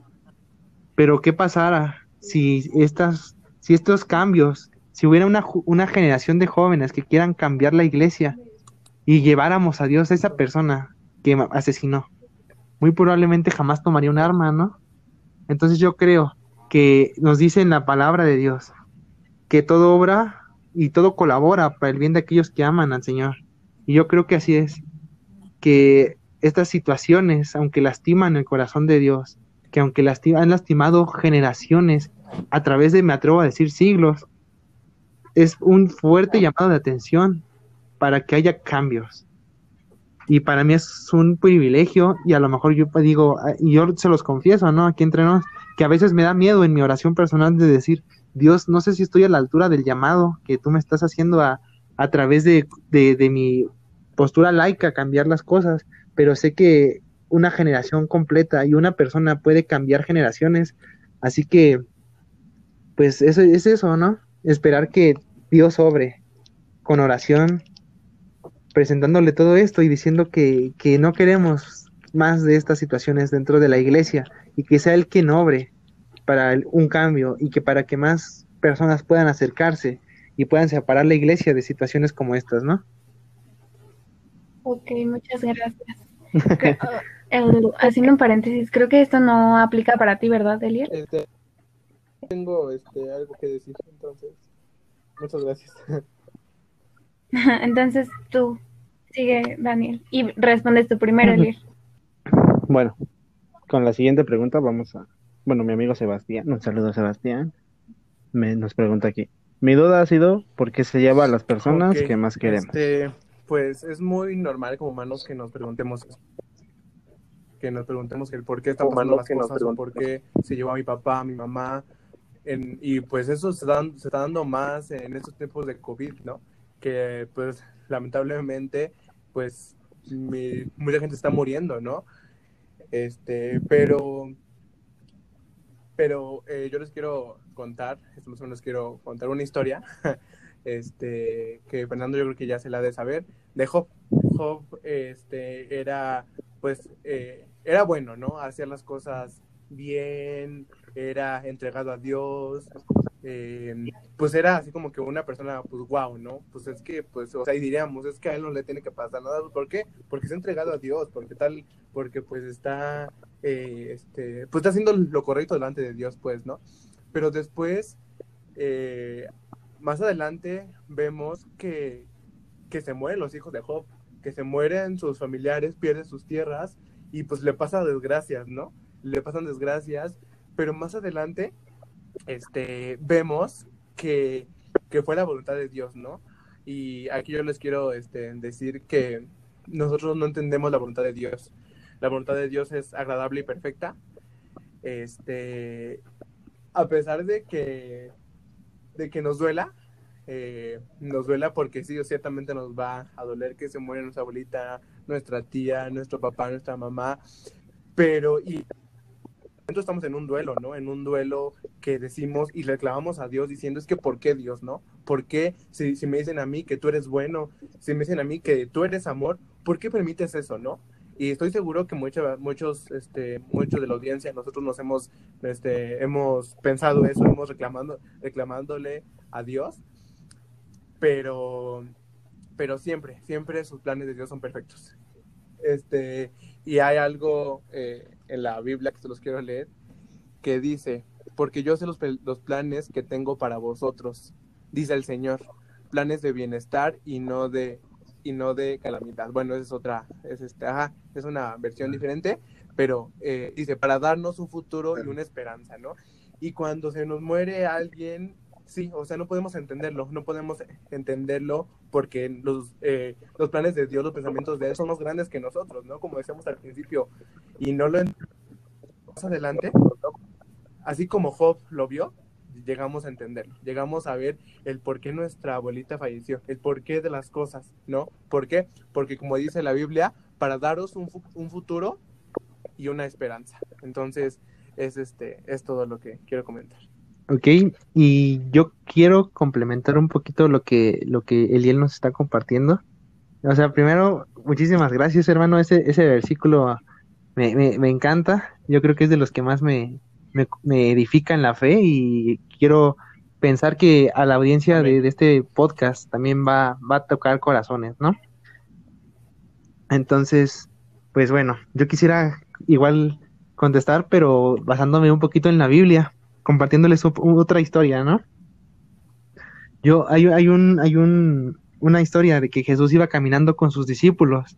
Pero ¿qué pasara si estas, si estos cambios si hubiera una, una generación de jóvenes que quieran cambiar la iglesia y lleváramos a Dios a esa persona que asesinó, muy probablemente jamás tomaría un arma, ¿no? Entonces yo creo que nos dice en la palabra de Dios que todo obra y todo colabora para el bien de aquellos que aman al Señor. Y yo creo que así es, que estas situaciones, aunque lastiman el corazón de Dios, que aunque lasti- han lastimado generaciones a través de, me atrevo a decir, siglos, es un fuerte llamado de atención para que haya cambios. Y para mí es un privilegio y a lo mejor yo digo, ah, y yo se los confieso, ¿no? Aquí entre nos, que a veces me da miedo en mi oración personal de decir, Dios, no sé si estoy a la altura del llamado que tú me estás haciendo a, a través de, de, de mi postura laica, cambiar las cosas, pero sé que una generación completa y una persona puede cambiar generaciones, así que, pues eso es eso, ¿no? Esperar que Dios obre con oración, presentándole todo esto y diciendo que, que no queremos más de estas situaciones dentro de la iglesia y que sea el quien obre para el- un cambio y que para que más personas puedan acercarse y puedan separar la iglesia de situaciones como estas, ¿no? Ok, muchas gracias. [LAUGHS] El- haciendo un paréntesis, creo que esto no aplica para ti, ¿verdad, Eliel? Este, tengo este, algo que decir, entonces, muchas gracias. [LAUGHS] [LAUGHS] Entonces tú sigue, Daniel, y respondes tú primero, Eliel. Bueno, con la siguiente pregunta vamos a... Bueno, mi amigo Sebastián, un saludo a Sebastián, me, nos pregunta aquí. Mi duda ha sido por qué se lleva a las personas que más queremos. Este, pues es muy normal como humanos que nos preguntemos eso. Que nos preguntemos el por qué pasando humanos las que nos cosas o por qué se llevó a mi papá, a mi mamá. En- y pues eso se, dan- se está dando más en estos tiempos de COVID, ¿no? Que pues lamentablemente pues mi- mucha gente está muriendo, ¿no? Este, pero pero eh, yo les quiero contar, más o menos quiero contar una historia, [LAUGHS] este, que Fernando yo creo que ya se la ha de saber, de Job. Job, este, era, pues, eh, era bueno, ¿no? Hacía las cosas bien, era entregado a Dios, eh, pues era así como que una persona, pues, wow, ¿no? Pues es que, pues, o sea, y diríamos, es que a él no le tiene que pasar nada, ¿por qué? Porque está entregado a Dios, porque tal, porque pues está, eh, este, pues está haciendo lo correcto delante de Dios, pues, ¿no? Pero después, eh, más adelante, vemos que, que se mueren los hijos de Job, que se mueren sus familiares, pierden sus tierras y pues le pasa desgracias, ¿no? Le pasan desgracias, pero más adelante, este, vemos que, que fue la voluntad de Dios, ¿no? Y aquí yo les quiero este, decir que nosotros no entendemos la voluntad de Dios. La voluntad de Dios es agradable y perfecta. Este, a pesar de que, de que nos duela, eh, nos duela porque sí, ciertamente nos va a doler que se muere nuestra abuelita, nuestra tía, nuestro papá, nuestra mamá, pero y estamos en un duelo, ¿no? En un duelo que decimos y reclamamos a Dios diciendo es que ¿por qué Dios, no? ¿Por qué si, si me dicen a mí que tú eres bueno, si me dicen a mí que tú eres amor, ¿por qué permites eso, no? Y estoy seguro que mucha- muchos, este, muchos de la audiencia, nosotros nos hemos, este, hemos pensado eso, hemos reclamando, reclamándole a Dios, pero, pero siempre, siempre sus planes de Dios son perfectos. Este, y hay algo eh, en la Biblia que se los quiero leer que dice, porque yo sé los, los planes que tengo para vosotros, dice el Señor, planes de bienestar y no de y no de calamidad. Bueno, esa es otra, es este, ajá, es una versión diferente, pero eh, dice para darnos un futuro y una esperanza, ¿no? Y cuando se nos muere alguien, sí, o sea, no podemos entenderlo, no podemos entenderlo porque los, eh, los planes de Dios, los pensamientos de Él son más grandes que nosotros, ¿no? Como decíamos al principio, y no lo más adelante, así como Job lo vio, llegamos a entenderlo, llegamos a ver el por qué nuestra abuelita falleció, el porqué de las cosas, ¿no? ¿Por qué? Porque como dice la Biblia, para daros un, un futuro y una esperanza. Entonces, es este, es todo lo que quiero comentar. Ok, y yo quiero complementar un poquito lo que, lo que Eliel nos está compartiendo. O sea, primero, muchísimas gracias, hermano. Ese, ese versículo me, me, me encanta. Yo creo que es de los que más me, me, me edifica en la fe y quiero pensar que a la audiencia de, de este podcast también va, va a tocar corazones, ¿no? Entonces, pues bueno, yo quisiera igual contestar, pero basándome un poquito en la Biblia, compartiéndoles otra historia, ¿no? Yo, hay, hay un, hay un, una historia de que Jesús iba caminando con sus discípulos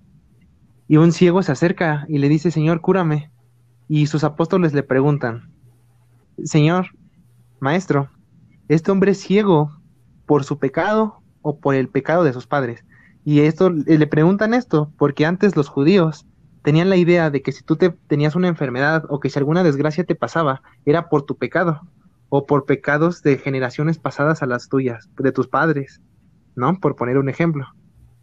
y un ciego se acerca y le dice, Señor, cúrame. Y sus apóstoles le preguntan, Señor, maestro, ¿este hombre es ciego por su pecado o por el pecado de sus padres? Y esto le preguntan esto porque antes los judíos tenían la idea de que si tú te tenías una enfermedad o que si alguna desgracia te pasaba era por tu pecado o por pecados de generaciones pasadas a las tuyas, de tus padres, ¿no? Por poner un ejemplo.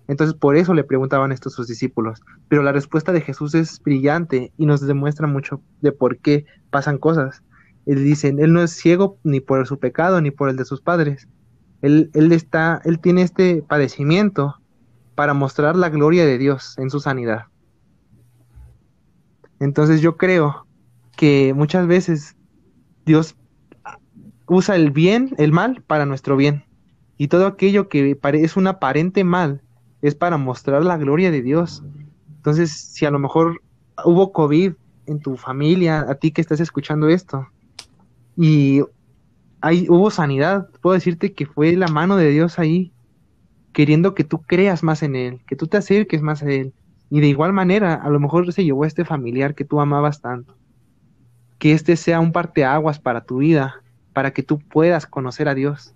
Entonces por eso le preguntaban esto a sus discípulos. Pero la respuesta de Jesús es brillante y nos demuestra mucho de por qué pasan cosas. Él dice, él no es ciego ni por su pecado ni por el de sus padres. Él, él está, él tiene este padecimiento para mostrar la gloria de Dios en su sanidad. Entonces yo creo que muchas veces Dios usa el bien, el mal, para nuestro bien. Y todo aquello que es un aparente mal es para mostrar la gloria de Dios. Entonces, si a lo mejor hubo COVID en tu familia, a ti que estás escuchando esto, y hay, hubo sanidad, puedo decirte que fue la mano de Dios ahí, queriendo que tú creas más en Él, que tú te acerques más a Él. Y de igual manera, a lo mejor se llevó este familiar que tú amabas tanto. Que este sea un parteaguas para tu vida, para que tú puedas conocer a Dios,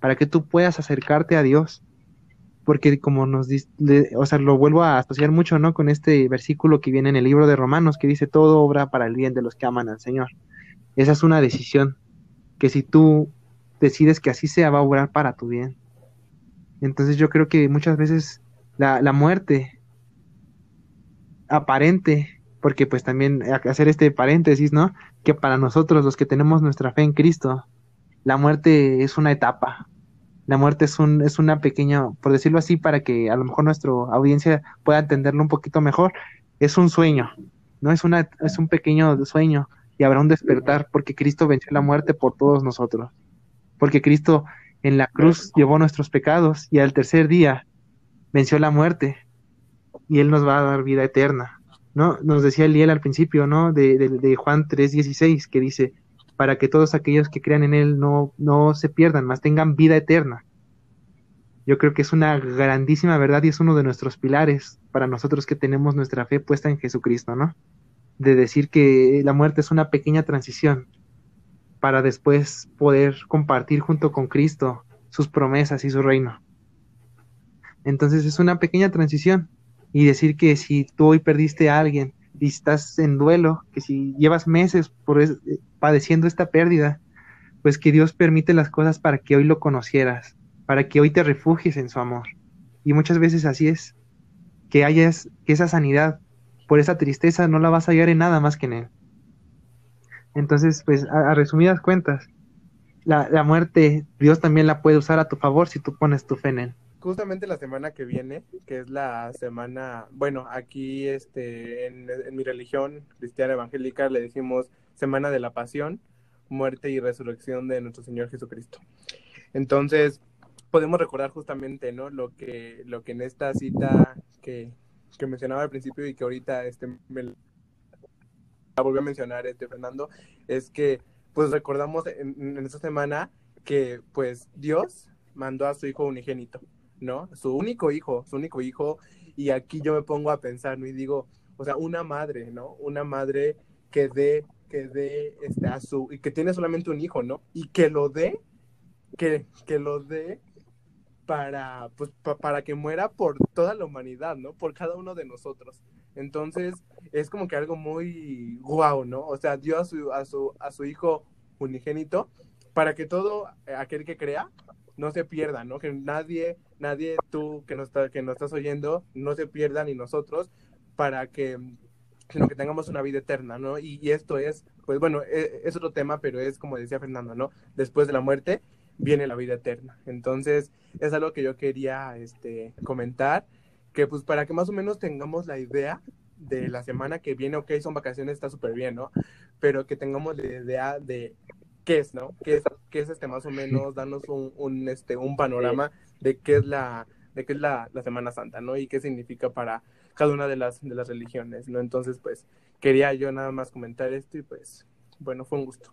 para que tú puedas acercarte a Dios. Porque como nos dice, o sea, lo vuelvo a asociar mucho, ¿no? Con este versículo que viene en el libro de Romanos, que dice, todo obra para el bien de los que aman al Señor. Esa es una decisión, que si tú decides que así sea, va a obrar para tu bien. Entonces yo creo que muchas veces la, la muerte aparente, porque pues también hacer este paréntesis, ¿no? Que para nosotros los que tenemos nuestra fe en Cristo, la muerte es una etapa. La muerte es un es una pequeña, por decirlo así, para que a lo mejor nuestra audiencia pueda entenderlo un poquito mejor, es un sueño, no es una es un pequeño sueño y habrá un despertar porque Cristo venció la muerte por todos nosotros. Porque Cristo en la cruz llevó nuestros pecados y al tercer día venció la muerte y Él nos va a dar vida eterna. ¿no? Nos decía Eliel al principio, ¿no? De, de, de Juan 3:16, que dice, para que todos aquellos que crean en Él no, no se pierdan, más tengan vida eterna. Yo creo que es una grandísima verdad y es uno de nuestros pilares para nosotros que tenemos nuestra fe puesta en Jesucristo, ¿no? De decir que la muerte es una pequeña transición para después poder compartir junto con Cristo sus promesas y su reino. Entonces es una pequeña transición y decir que si tú hoy perdiste a alguien y estás en duelo, que si llevas meses por es, padeciendo esta pérdida, pues que Dios permite las cosas para que hoy lo conocieras, para que hoy te refugies en su amor. Y muchas veces así es, que hayas, que esa sanidad por esa tristeza no la vas a hallar en nada más que en Él. Entonces, pues a, a resumidas cuentas, la, la, muerte Dios también la puede usar a tu favor si tú pones tu fe en Él. Justamente la semana que viene, que es la semana, bueno, aquí este, en, mi religión cristiana evangélica le decimos Semana de la Pasión, Muerte y Resurrección de nuestro Señor Jesucristo. Entonces, podemos recordar justamente, ¿no? Lo que, lo que en esta cita que, que mencionaba al principio y que ahorita este, me la volvió a mencionar este Fernando, es que pues recordamos en, en esta semana que pues Dios mandó a su hijo unigénito, ¿no? Su único hijo, su único hijo, y aquí yo me pongo a pensar, ¿no? Y digo, o sea, una madre, ¿no? Una madre que dé, que dé, este, a su, y que tiene solamente un hijo, ¿no? Y que lo dé, que, que lo dé para, pues, pa, para que muera por toda la humanidad, ¿no? Por cada uno de nosotros. Entonces, es como que algo muy guau, ¿no? O sea, dio a su, a su, a su hijo unigénito para que todo aquel que crea no se pierda, ¿no? Que nadie, nadie tú que nos, está, que nos estás oyendo, no se pierda ni nosotros para que, sino que tengamos una vida eterna, ¿no? Y, esto es, pues bueno, es, es, otro tema, pero es como decía Fernando, ¿no? Después de la muerte viene la vida eterna. Entonces, es algo que yo quería este, comentar, que pues para que más o menos tengamos la idea de la semana que viene, ok, son vacaciones, está súper bien, ¿no? Pero que tengamos la idea de qué es, ¿no? ¿Qué es, qué es este más o menos? Danos un, un, este, un panorama de qué es la, de qué es la, la Semana Santa, ¿no? Y qué significa para cada una de las, de las religiones, ¿no? Entonces, pues, quería yo nada más comentar esto y pues, bueno, fue un gusto.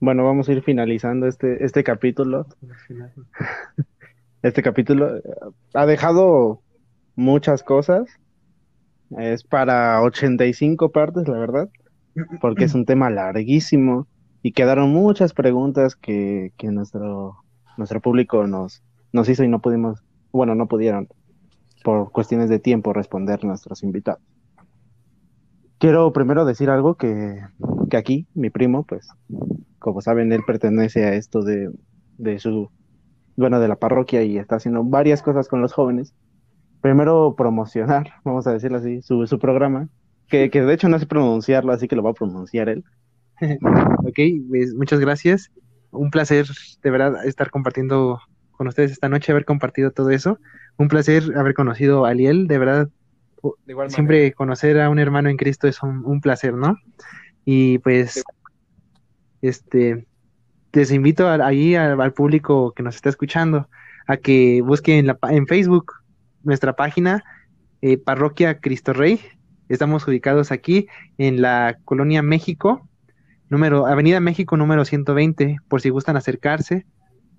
Bueno, vamos a ir finalizando este, este capítulo. [LAUGHS] Este capítulo eh, ha dejado muchas cosas. Es para 85 partes, la verdad, porque es un tema larguísimo y quedaron muchas preguntas que, que nuestro, nuestro público nos, nos hizo y no pudimos, bueno, no pudieron por cuestiones de tiempo responder nuestros invitados. Quiero primero decir algo que, que aquí, mi primo, pues, como saben, él pertenece a esto de, de su, bueno, de la parroquia y está haciendo varias cosas con los jóvenes. Primero promocionar, [LAUGHS] vamos a decirlo así, su, su programa, que, que de hecho no sé pronunciarlo, así que lo va a pronunciar él. [LAUGHS] ok, pues, muchas gracias. Un placer, de verdad, estar compartiendo con ustedes esta noche, haber compartido todo eso. Un placer haber conocido a Aliel, de verdad. De igual Siempre manera. conocer a un hermano en Cristo es un, un placer, ¿no? Y pues, este, les invito a- ahí al, al público que nos está escuchando a que busquen en, la, en Facebook nuestra página eh, Parroquia Cristo Rey. Estamos ubicados aquí en la Colonia México, número, Avenida México número 120, por si gustan acercarse.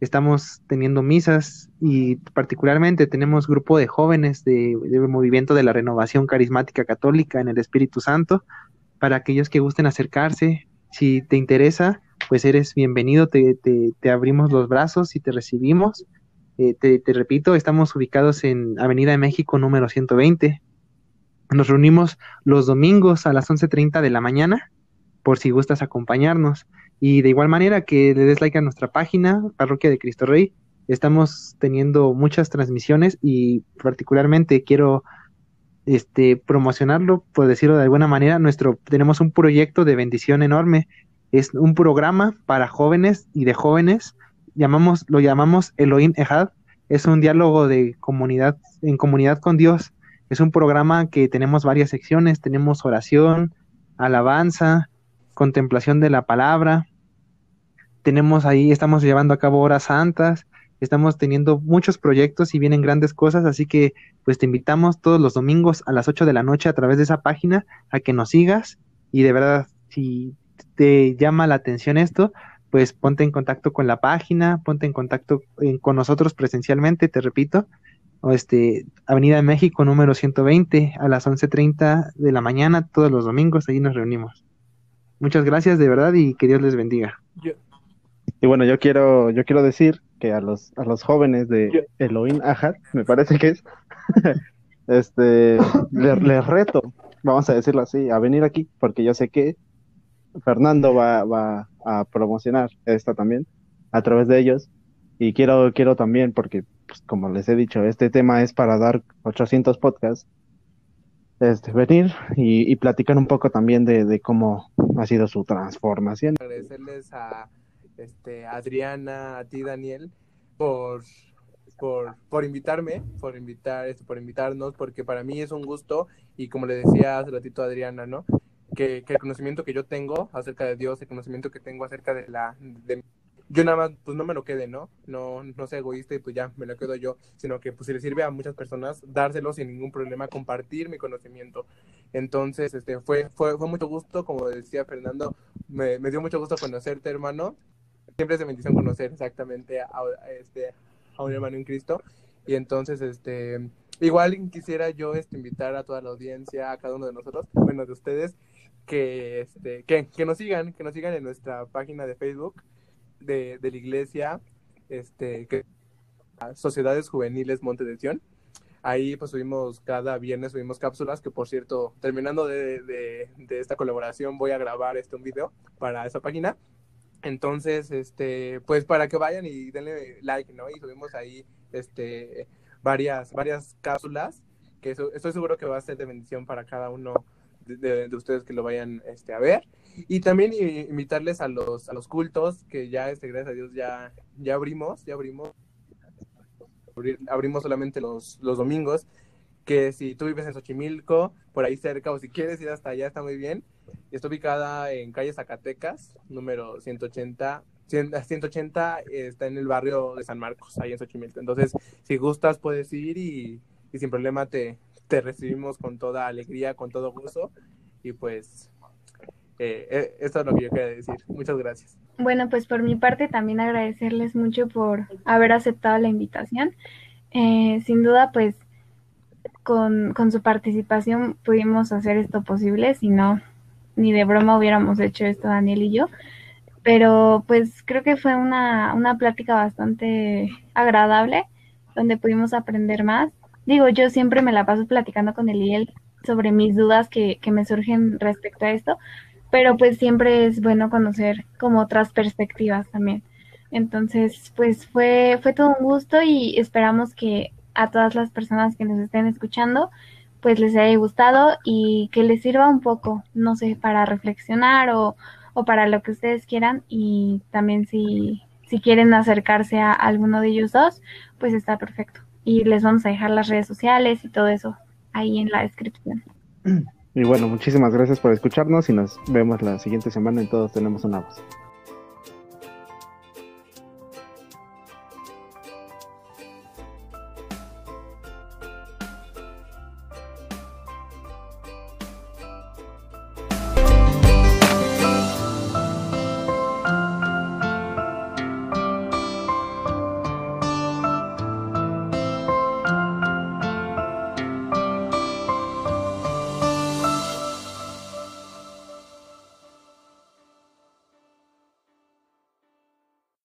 Estamos teniendo misas y particularmente tenemos grupo de jóvenes de, de movimiento de la renovación carismática católica en el Espíritu Santo. Para aquellos que gusten acercarse, si te interesa, pues eres bienvenido, te, te, te abrimos los brazos y te recibimos. Eh, te, te repito, estamos ubicados en Avenida de México número 120. Nos reunimos los domingos a las 11.30 de la mañana, por si gustas acompañarnos. Y de igual manera que le des like a nuestra página, Parroquia de Cristo Rey. Estamos teniendo muchas transmisiones y particularmente quiero este, promocionarlo, por decirlo de alguna manera. Nuestro, tenemos un proyecto de bendición enorme. Es un programa para jóvenes y de jóvenes. Llamamos, lo llamamos Elohim Ehad. Es un diálogo de comunidad, en comunidad con Dios. Es un programa que tenemos varias secciones. Tenemos oración, alabanza, contemplación de la palabra. Tenemos ahí, estamos llevando a cabo horas santas. Estamos teniendo muchos proyectos y vienen grandes cosas, así que pues te invitamos todos los domingos a las 8 de la noche a través de esa página a que nos sigas y de verdad, si te llama la atención esto, pues ponte en contacto con la página, ponte en contacto eh, con nosotros presencialmente, te repito, este, Avenida de México número 120 a las 11.30 de la mañana, todos los domingos, ahí nos reunimos. Muchas gracias de verdad y que Dios les bendiga. Y bueno, yo quiero, yo quiero decir que a los, a los jóvenes de Elohim Ahad, me parece que es, [LAUGHS] este, les, les reto, vamos a decirlo así, a venir aquí, porque yo sé que Fernando va, va a promocionar esta también a través de ellos. Y quiero, quiero también, porque pues, como les he dicho, este tema es para dar 800 podcasts, este, venir y, y platicar un poco también de, de cómo ha sido su transformación. agradecerles a este, Adriana, a ti Daniel, por, por, por invitarme, por invitar, este, por invitarnos, porque para mí es un gusto y como le decía hace ratito a Adriana, ¿no? Que, que el conocimiento que yo tengo acerca de Dios, el conocimiento que tengo acerca de la, yo nada más, pues no me lo quede, ¿no? No, no sea egoísta y pues ya me lo quedo yo, sino que pues si le sirve a muchas personas, dárselo sin ningún problema, compartir mi conocimiento. Entonces, este, fue, fue, fue mucho gusto, como decía Fernando, me, me dio mucho gusto conocerte, hermano. Siempre es de bendición conocer exactamente a, este, a un hermano en Cristo. Y entonces, este, igual quisiera yo este, invitar a toda la audiencia, a cada uno de nosotros, bueno, de ustedes, que, este, que, que nos sigan, que nos sigan en nuestra página de Facebook de, de la iglesia, este, que Sociedades Juveniles Monte de Sion. Ahí pues subimos cada viernes, subimos cápsulas, que por cierto, terminando de, de, de esta colaboración voy a grabar este un video para esa página. Entonces, este, pues para que vayan y denle like, ¿no? Y subimos ahí este varias, varias cápsulas, que eso, estoy seguro que va a ser de bendición para cada uno de, de, de ustedes que lo vayan este, a ver. Y también invitarles a los, a los cultos, que ya, este, gracias a Dios, ya, ya abrimos, ya abrimos. Abrimos solamente los, los domingos, que si tú vives en Xochimilco, por ahí cerca, o si quieres ir hasta allá, está muy bien. Está ubicada en calle Zacatecas, número 180, 180 está en el barrio de San Marcos, ahí en Xochimilco. Entonces, si gustas, puedes ir y, y sin problema te, te recibimos con toda alegría, con todo gusto. Y pues, eh, eh, esto es lo que yo quería decir. Muchas gracias. Bueno, pues por mi parte también agradecerles mucho por haber aceptado la invitación. Eh, sin duda, pues con, con su participación pudimos hacer esto posible, si no, ni de broma hubiéramos hecho esto Daniel y yo. Pero pues creo que fue una, una plática bastante agradable, donde pudimos aprender más. Digo, yo siempre me la paso platicando con él sobre mis dudas que, que me surgen respecto a esto, pero pues siempre es bueno conocer como otras perspectivas también. Entonces, pues fue, fue todo un gusto y esperamos que a todas las personas que nos estén escuchando, pues les haya gustado y que les sirva un poco, no sé, para reflexionar o, o para lo que ustedes quieran y también si, si quieren acercarse a alguno de ellos dos, pues está perfecto. Y les vamos a dejar las redes sociales y todo eso ahí en la descripción. Y bueno, muchísimas gracias por escucharnos y nos vemos la siguiente semana en Todos Tenemos una Voz.